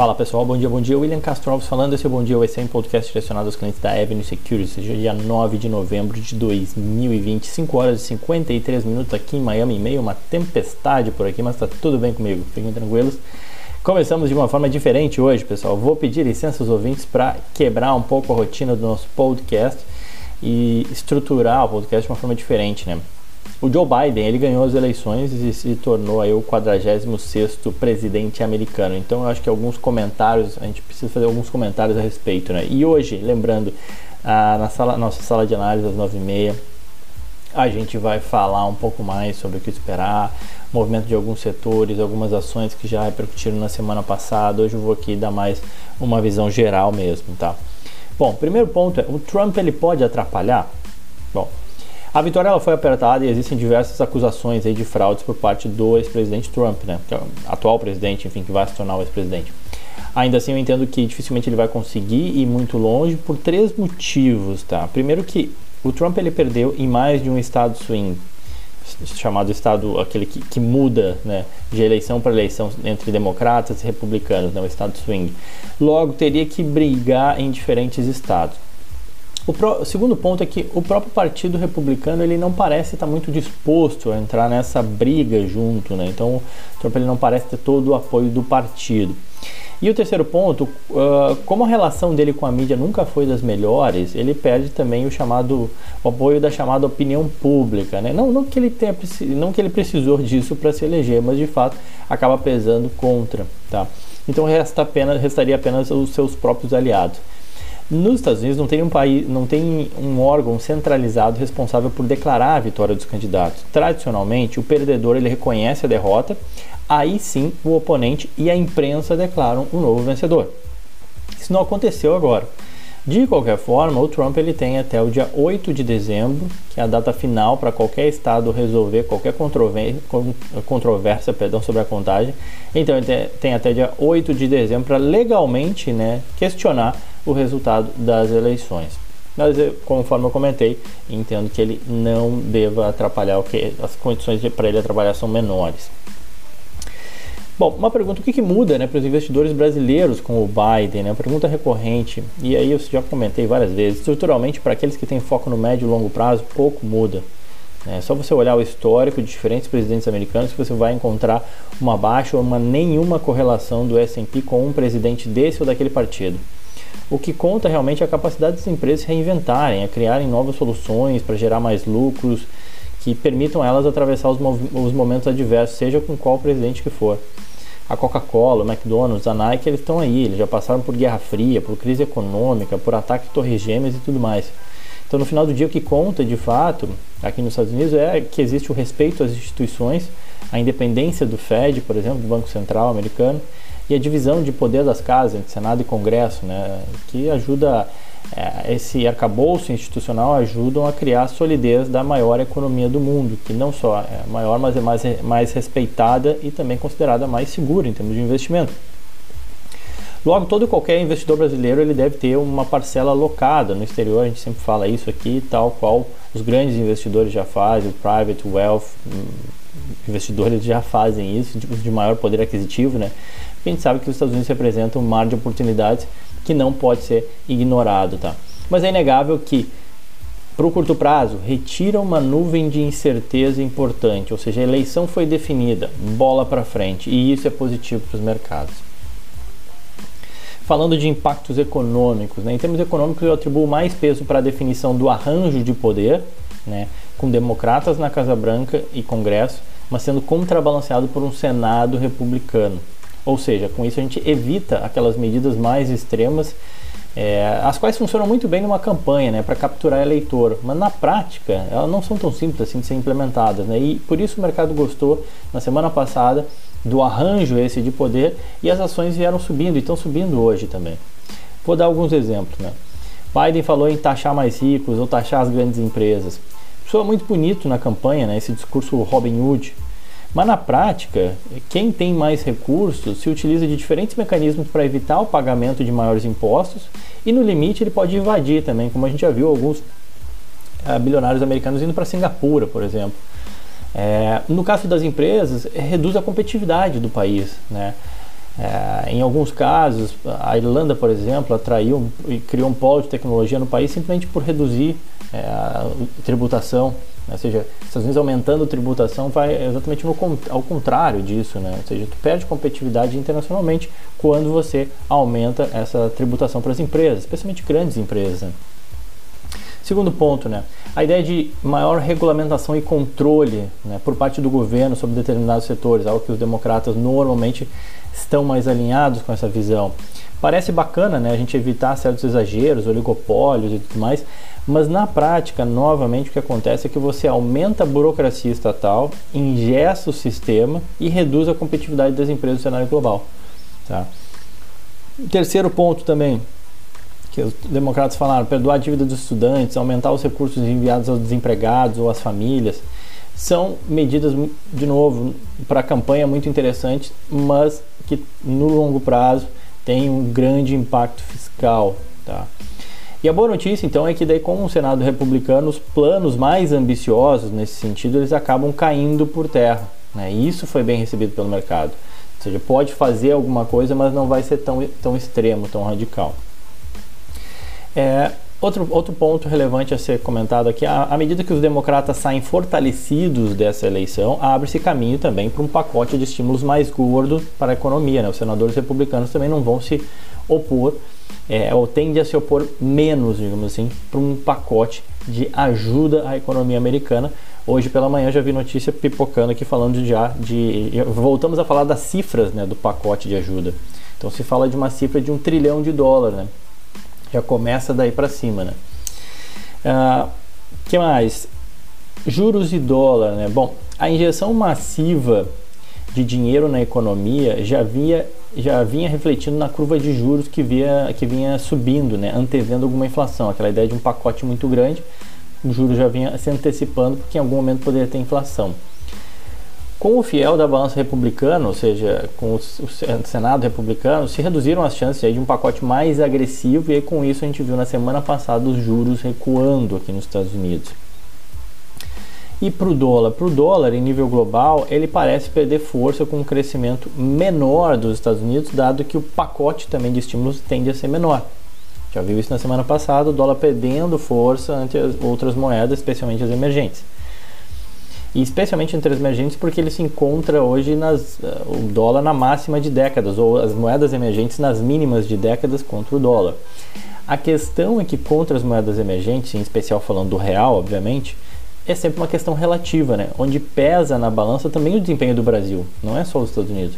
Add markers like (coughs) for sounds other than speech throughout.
Fala pessoal, bom dia, bom dia. William Castro Alves falando. Esse é o Bom Dia USM, podcast direcionado aos clientes da Avenue Securities. Hoje é dia 9 de novembro de 2020, 5 horas e 53 minutos aqui em Miami, meio uma tempestade por aqui, mas tá tudo bem comigo, fiquem tranquilos. Começamos de uma forma diferente hoje, pessoal. Vou pedir licença aos ouvintes para quebrar um pouco a rotina do nosso podcast e estruturar o podcast de uma forma diferente, né? O Joe Biden ele ganhou as eleições e se tornou aí o 46º presidente americano. Então eu acho que alguns comentários, a gente precisa fazer alguns comentários a respeito. Né? E hoje, lembrando, ah, na sala, nossa sala de análise às 9h30, a gente vai falar um pouco mais sobre o que esperar, movimento de alguns setores, algumas ações que já repercutiram na semana passada. Hoje eu vou aqui dar mais uma visão geral mesmo, tá? Bom, primeiro ponto é, o Trump ele pode atrapalhar? A vitória ela foi apertada e existem diversas acusações aí de fraudes por parte do ex-presidente Trump, né? Que é o atual presidente, enfim, que vai se tornar o ex-presidente. Ainda assim, eu entendo que dificilmente ele vai conseguir ir muito longe por três motivos, tá? Primeiro que o Trump ele perdeu em mais de um estado swing, chamado estado aquele que, que muda, né, de eleição para eleição entre democratas e republicanos, né, o estado swing. Logo teria que brigar em diferentes estados. O, pro, o, segundo ponto é que o próprio Partido Republicano ele não parece estar muito disposto a entrar nessa briga junto, né? Então, Trump ele não parece ter todo o apoio do partido. E o terceiro ponto, uh, como a relação dele com a mídia nunca foi das melhores, ele perde também o chamado o apoio da chamada opinião pública, né? Não, não que ele tenha não que ele precisou disso para se eleger, mas de fato acaba pesando contra, tá? Então resta apenas, restaria apenas os seus próprios aliados. Nos Estados Unidos não tem um país, não tem um órgão centralizado responsável por declarar a vitória dos candidatos. Tradicionalmente, o perdedor ele reconhece a derrota, aí sim o oponente e a imprensa declaram um novo vencedor. Isso não aconteceu agora. De qualquer forma, o Trump ele tem até o dia 8 de dezembro, que é a data final para qualquer estado resolver qualquer controvérsia perdão, sobre a contagem. Então ele tem até dia 8 de dezembro para legalmente né, questionar o resultado das eleições. Mas, conforme eu comentei, entendo que ele não deva atrapalhar o que as condições para ele trabalhar são menores. Bom, uma pergunta: o que, que muda né, para os investidores brasileiros com o Biden? Né? Uma pergunta recorrente, e aí eu já comentei várias vezes. Estruturalmente, para aqueles que têm foco no médio e longo prazo, pouco muda. É só você olhar o histórico de diferentes presidentes americanos que você vai encontrar uma baixa ou uma nenhuma correlação do S&P com um presidente desse ou daquele partido. O que conta realmente é a capacidade das empresas reinventarem, a criarem novas soluções para gerar mais lucros que permitam elas atravessar os, os momentos adversos, seja com qual presidente que for. A Coca-Cola, o McDonald's, a Nike, eles estão aí, eles já passaram por Guerra Fria, por crise econômica, por ataque de torres gêmeas e tudo mais. Então, no final do dia, o que conta de fato aqui nos Estados Unidos é que existe o respeito às instituições, a independência do Fed, por exemplo, do Banco Central americano, e a divisão de poder das casas entre Senado e Congresso, né, que ajuda esse arcabouço institucional ajudam a criar a solidez da maior economia do mundo, que não só é maior, mas é mais, mais respeitada e também considerada mais segura em termos de investimento. Logo, todo e qualquer investidor brasileiro ele deve ter uma parcela alocada no exterior, a gente sempre fala isso aqui, tal qual os grandes investidores já fazem, o private wealth, hum, investidores já fazem isso, de maior poder aquisitivo, né? a gente sabe que os Estados Unidos representam um mar de oportunidades que não pode ser ignorado, tá? Mas é inegável que, para o curto prazo, retira uma nuvem de incerteza importante, ou seja, a eleição foi definida, bola para frente, e isso é positivo para os mercados. Falando de impactos econômicos, né? em termos econômicos, eu atribuo mais peso para a definição do arranjo de poder, né? com democratas na Casa Branca e Congresso, mas sendo contrabalanceado por um Senado republicano. Ou seja, com isso a gente evita aquelas medidas mais extremas, é, as quais funcionam muito bem numa campanha, né, para capturar eleitor, mas na prática elas não são tão simples assim de ser implementadas, né, e por isso o mercado gostou na semana passada do arranjo esse de poder e as ações vieram subindo e estão subindo hoje também. Vou dar alguns exemplos, né. Biden falou em taxar mais ricos ou taxar as grandes empresas. Soa muito bonito na campanha, né, esse discurso Robin Hood, mas na prática, quem tem mais recursos se utiliza de diferentes mecanismos para evitar o pagamento de maiores impostos e no limite ele pode invadir também, como a gente já viu alguns uh, bilionários americanos indo para Singapura, por exemplo. É, no caso das empresas, reduz a competitividade do país. Né? É, em alguns casos, a Irlanda, por exemplo, atraiu e criou um polo de tecnologia no país simplesmente por reduzir é, a tributação. Ou seja, Estados Unidos aumentando a tributação vai exatamente no, ao contrário disso. Né? Ou seja, tu perde competitividade internacionalmente quando você aumenta essa tributação para as empresas, especialmente grandes empresas. Né? Segundo ponto, né, a ideia de maior regulamentação e controle né, por parte do governo sobre determinados setores, algo que os democratas normalmente estão mais alinhados com essa visão. Parece bacana né, a gente evitar certos exageros, oligopólios e tudo mais, mas na prática, novamente, o que acontece é que você aumenta a burocracia estatal, ingessa o sistema e reduz a competitividade das empresas no cenário global. Tá? Terceiro ponto também, que os democratas falaram, perdoar a dívida dos estudantes, aumentar os recursos enviados aos desempregados ou às famílias, são medidas, de novo, para a campanha muito interessantes, mas que no longo prazo têm um grande impacto fiscal. Tá? E a boa notícia, então, é que daí com o Senado republicano, os planos mais ambiciosos nesse sentido, eles acabam caindo por terra. Né? E isso foi bem recebido pelo mercado. Ou seja, pode fazer alguma coisa, mas não vai ser tão, tão extremo, tão radical. É, outro, outro ponto relevante a ser comentado aqui, à medida que os democratas saem fortalecidos dessa eleição, abre-se caminho também para um pacote de estímulos mais gordo para a economia. Né? Os senadores republicanos também não vão se opor, é, ou tendem a se opor menos, digamos assim, para um pacote de ajuda à economia americana. Hoje pela manhã já vi notícia pipocando aqui falando já de. Voltamos a falar das cifras né, do pacote de ajuda. Então se fala de uma cifra de um trilhão de dólares, né? Já começa daí para cima, né? Uh, que mais? Juros e dólar, né? Bom, a injeção massiva de dinheiro na economia já vinha, já vinha refletindo na curva de juros que, via, que vinha subindo, né? antevendo alguma inflação. Aquela ideia de um pacote muito grande, o juro já vinha se antecipando porque em algum momento poderia ter inflação. Com o fiel da balança republicana, ou seja, com o Senado republicano, se reduziram as chances de um pacote mais agressivo e aí, com isso a gente viu na semana passada os juros recuando aqui nos Estados Unidos. E para o dólar? Para o dólar, em nível global, ele parece perder força com um crescimento menor dos Estados Unidos, dado que o pacote também de estímulos tende a ser menor. Já viu isso na semana passada, o dólar perdendo força ante as outras moedas, especialmente as emergentes e especialmente entre as emergentes porque ele se encontra hoje nas, uh, o dólar na máxima de décadas ou as moedas emergentes nas mínimas de décadas contra o dólar. A questão é que contra as moedas emergentes, em especial falando do real, obviamente, é sempre uma questão relativa, né? Onde pesa na balança também o desempenho do Brasil, não é só os Estados Unidos.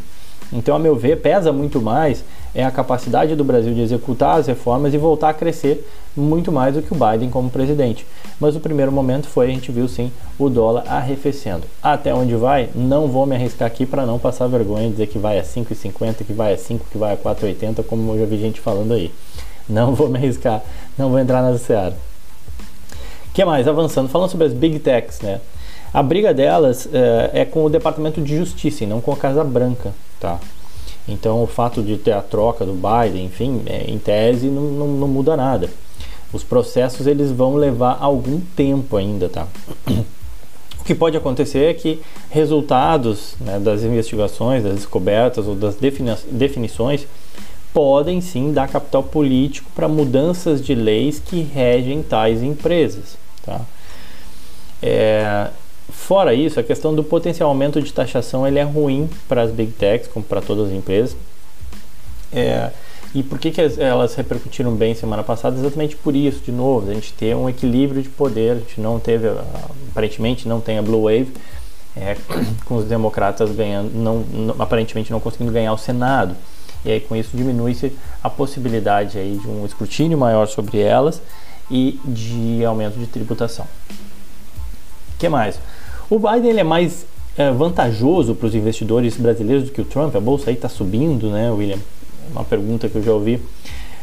Então, a meu ver, pesa muito mais é a capacidade do Brasil de executar as reformas e voltar a crescer muito mais do que o Biden como presidente. Mas o primeiro momento foi, a gente viu sim, o dólar arrefecendo. Até onde vai? Não vou me arriscar aqui para não passar vergonha e dizer que vai a 5,50, que vai a 5, que vai a 4,80, como eu já vi gente falando aí. Não vou me arriscar, não vou entrar nessa seara. O que mais? Avançando, falando sobre as Big Techs, né? A briga delas é, é com o Departamento de Justiça e não com a Casa Branca, tá? Então o fato de ter a troca do Biden, enfim, é, em tese não, não, não, muda nada. Os processos eles vão levar algum tempo ainda, tá? (clears throat) O que pode acontecer é que resultados né, das investigações, das descobertas ou das defini definições podem sim dar capital político para mudanças de leis que regem tais empresas, tá? É, Fora isso, a questão do potencial aumento de taxação ele é ruim para as big techs, como para todas as empresas. É, e por que, que elas repercutiram bem semana passada? Exatamente por isso, de novo, a gente ter um equilíbrio de poder, a gente não teve, aparentemente não tem a Blue Wave, é, (coughs) com os democratas ganhando, não, não, aparentemente não conseguindo ganhar o Senado. E aí com isso diminui-se a possibilidade aí de um escrutínio maior sobre elas e de aumento de tributação. O que mais? O Biden ele é mais é, vantajoso para os investidores brasileiros do que o Trump? A bolsa aí está subindo, né, William? Uma pergunta que eu já ouvi.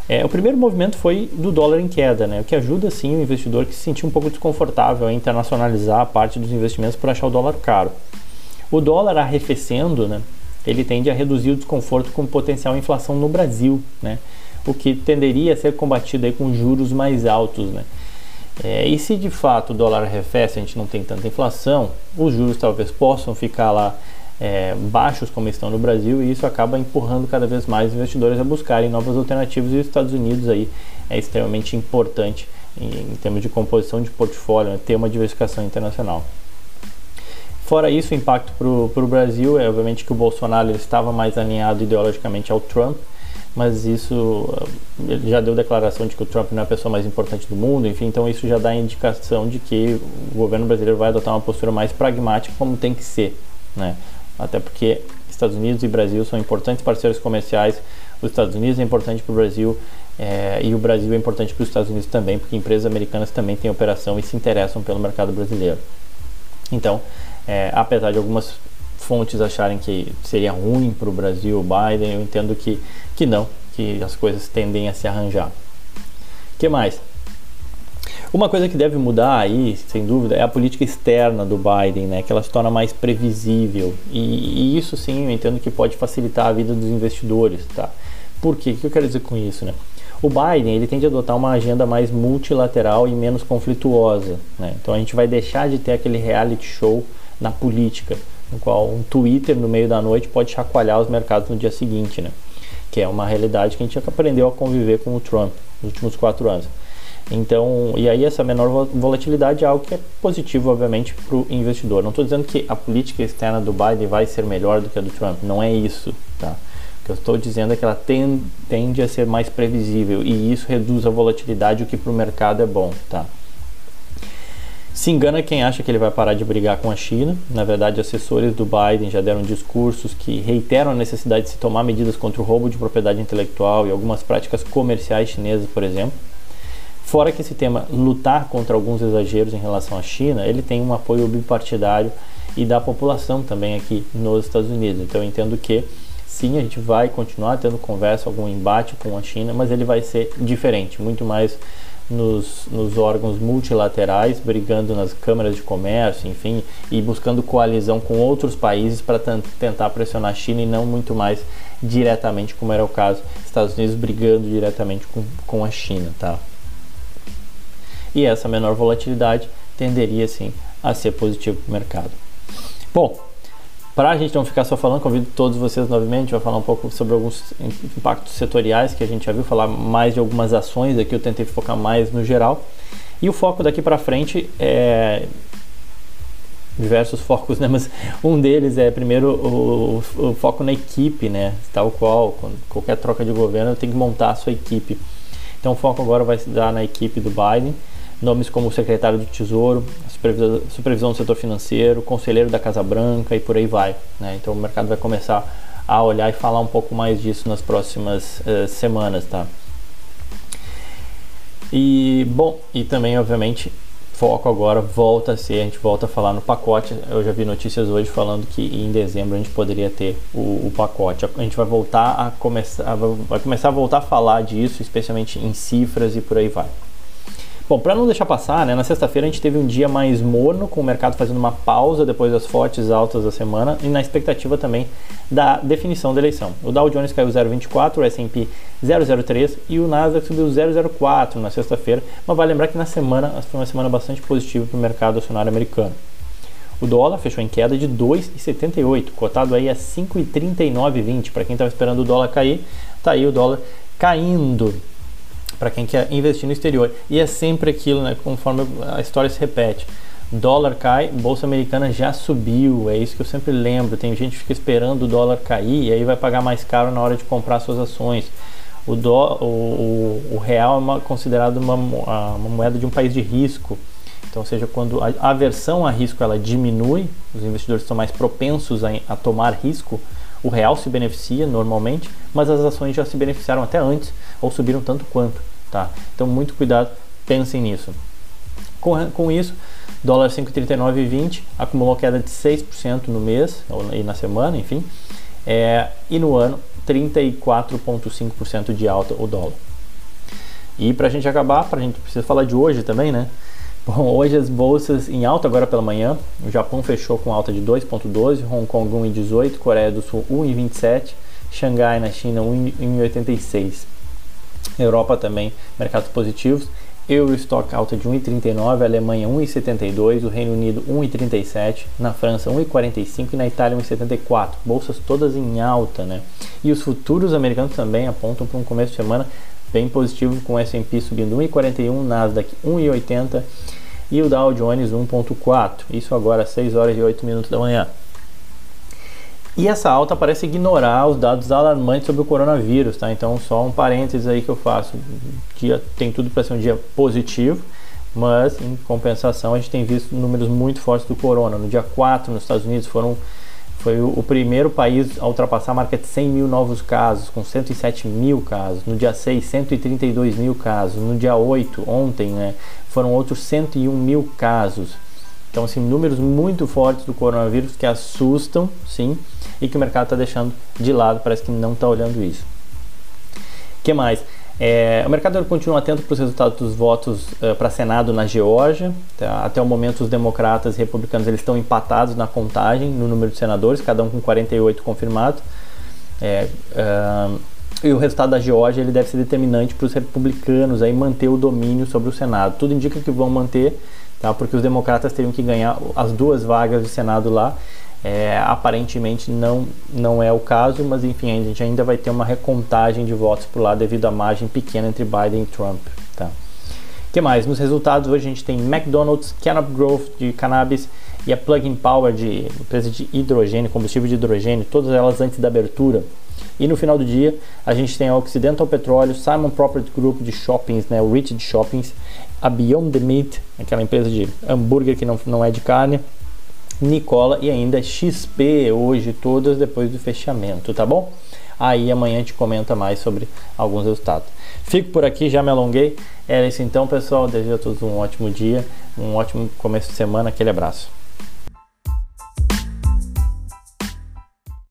É, o primeiro movimento foi do dólar em queda, né? o que ajuda sim o investidor que se sentiu um pouco desconfortável a internacionalizar a parte dos investimentos por achar o dólar caro. O dólar arrefecendo, né, ele tende a reduzir o desconforto com potencial inflação no Brasil, né, o que tenderia a ser combatido aí com juros mais altos. Né. É, e se de fato o dólar arrefece, a gente não tem tanta inflação, os juros talvez possam ficar lá é, baixos como estão no Brasil e isso acaba empurrando cada vez mais investidores a buscarem novas alternativas e os Estados Unidos aí é extremamente importante em, em termos de composição de portfólio, né, ter uma diversificação internacional. Fora isso, o impacto para o Brasil é obviamente que o Bolsonaro estava mais alinhado ideologicamente ao Trump, mas isso ele já deu declaração de que o Trump não é a pessoa mais importante do mundo, enfim, então isso já dá indicação de que o governo brasileiro vai adotar uma postura mais pragmática como tem que ser, né? até porque Estados Unidos e Brasil são importantes parceiros comerciais. Os Estados Unidos é importante para o Brasil é, e o Brasil é importante para os Estados Unidos também, porque empresas americanas também têm operação e se interessam pelo mercado brasileiro. Então, é, apesar de algumas fontes acharem que seria ruim para o Brasil o Biden, eu entendo que, que não, que as coisas tendem a se arranjar. O que mais? Uma coisa que deve mudar aí, sem dúvida, é a política externa do Biden, né? Que ela se torna mais previsível. E, e isso sim, eu entendo que pode facilitar a vida dos investidores, tá? Por quê? O que eu quero dizer com isso, né? O Biden ele tende a adotar uma agenda mais multilateral e menos conflituosa. Né? Então a gente vai deixar de ter aquele reality show na política, no qual um Twitter no meio da noite pode chacoalhar os mercados no dia seguinte, né? que é uma realidade que a gente aprendeu a conviver com o Trump nos últimos quatro anos. Então, e aí essa menor volatilidade é algo que é positivo, obviamente, para o investidor. Não estou dizendo que a política externa do Biden vai ser melhor do que a do Trump, não é isso, tá? O que eu estou dizendo é que ela tem, tende a ser mais previsível e isso reduz a volatilidade, o que para o mercado é bom, tá? Se engana quem acha que ele vai parar de brigar com a China. Na verdade, assessores do Biden já deram discursos que reiteram a necessidade de se tomar medidas contra o roubo de propriedade intelectual e algumas práticas comerciais chinesas, por exemplo. Fora que esse tema lutar contra alguns exageros em relação à China, ele tem um apoio bipartidário e da população também aqui nos Estados Unidos. Então eu entendo que sim, a gente vai continuar tendo conversa, algum embate com a China, mas ele vai ser diferente, muito mais nos, nos órgãos multilaterais, brigando nas câmaras de comércio, enfim, e buscando coalizão com outros países para tentar pressionar a China e não muito mais diretamente, como era o caso, Estados Unidos brigando diretamente com, com a China, tá? e essa menor volatilidade tenderia sim a ser positivo para o mercado. Bom, para a gente não ficar só falando, convido todos vocês novamente, vai falar um pouco sobre alguns impactos setoriais que a gente já viu, falar mais de algumas ações aqui, eu tentei focar mais no geral. E o foco daqui para frente é diversos focos, né? Mas um deles é primeiro o, o, o, foco na equipe, né? Tal qual, qualquer troca de governo tem que montar a sua equipe. Então o foco agora vai se dar na equipe do Biden nomes como o secretário do Tesouro, supervisão, do setor financeiro, conselheiro da Casa Branca e por aí vai. Né? Então o mercado vai começar a olhar e falar um pouco mais disso nas próximas uh, semanas, tá? E bom, e também obviamente foco agora volta a ser, a gente volta a falar no pacote. Eu já vi notícias hoje falando que em dezembro a gente poderia ter o, o pacote. A gente vai voltar a começar, vai começar a voltar a falar disso, especialmente em cifras e por aí vai. Bom, para não deixar passar, né, na sexta-feira a gente teve um dia mais morno, com o mercado fazendo uma pausa depois das fortes altas da semana e na expectativa também da definição da eleição. O Dow Jones caiu 0,24, o S&P 0,03 e o Nasdaq subiu 0,04 na sexta-feira, mas vale lembrar que na semana foi uma semana bastante positiva para o mercado acionário americano. O dólar fechou em queda de 2,78, cotado aí a 5,3920. Para quem estava esperando o dólar cair, tá aí o dólar caindo para quem quer investir no exterior. E é sempre aquilo, né, conforme a história se repete. Dólar cai, bolsa americana já subiu, é isso que eu sempre lembro. Tem gente que fica esperando o dólar cair e aí vai pagar mais caro na hora de comprar suas ações. O, o, o real é uma, considerado uma, uma moeda de um país de risco. Então, ou seja, quando a aversão a risco ela diminui, os investidores estão mais propensos a, a tomar risco, o real se beneficia normalmente, mas as ações já se beneficiaram até antes ou subiram tanto quanto. Tá? Então, muito cuidado, pensem nisso. Com, com isso, dólar 5,39,20 acumulou queda de 6% no mês e na semana, enfim, é, e no ano 34,5% de alta o dólar. E para a gente acabar, para a gente precisa falar de hoje também, né? Bom, hoje as bolsas em alta agora pela manhã. O Japão fechou com alta de 2,12, Hong Kong 1,18, Coreia do Sul 1,27, Xangai na China 1,86. Europa também, mercados positivos. Eurostock alta de 1,39, Alemanha 1,72, o Reino Unido 1,37, na França 1,45 e na Itália 1,74. Bolsas todas em alta, né? E os futuros americanos também apontam para um começo de semana bem positivo, com o S&P subindo 1,41, Nasdaq 1,80 e o Dow Jones 1,4. Isso agora às 6 horas e 8 minutos da manhã. E essa alta parece ignorar os dados alarmantes sobre o coronavírus, tá? Então, só um parênteses aí que eu faço. Dia tem tudo para ser um dia positivo, mas em compensação a gente tem visto números muito fortes do corona. No dia 4, nos Estados Unidos, foram foi o, primeiro país a ultrapassar a marca de 100 mil novos casos, com 107 mil casos. No dia 6, 132 mil casos. No dia 8, ontem, né, foram outros 101 mil casos. Então, assim, números muito fortes do coronavírus que assustam, sim, e que o mercado está deixando de lado, parece que não está olhando isso. O que mais? É, o mercado continua atento para os resultados dos votos uh, para Senado na Geórgia. Tá? Até o momento, os democratas e republicanos eles estão empatados na contagem, no número de senadores, cada um com 48 confirmados. É, uh, e o resultado da Geórgia ele deve ser determinante para os republicanos aí manter o domínio sobre o Senado. Tudo indica que vão manter, tá? porque os democratas teriam que ganhar as duas vagas de Senado lá é, aparentemente não, não é o caso, mas enfim, a gente ainda vai ter uma recontagem de votos por lá devido à margem pequena entre Biden e Trump. Tá? que mais? Nos resultados hoje a gente tem McDonald's, Canop Growth de cannabis e a Plug-in Power de empresa de hidrogênio, combustível de hidrogênio, todas elas antes da abertura. E no final do dia a gente tem a Occidental Petróleo, Simon Property Group de shoppings, né, o REIT de shoppings, a Beyond the Meat, aquela empresa de hambúrguer que não, não é de carne, Nicola e ainda XP hoje, todas depois do fechamento, tá bom? Aí amanhã a gente comenta mais sobre alguns resultados. Fico por aqui, já me alonguei. Era isso então, pessoal. Desejo a todos um ótimo dia, um ótimo começo de semana. Aquele abraço.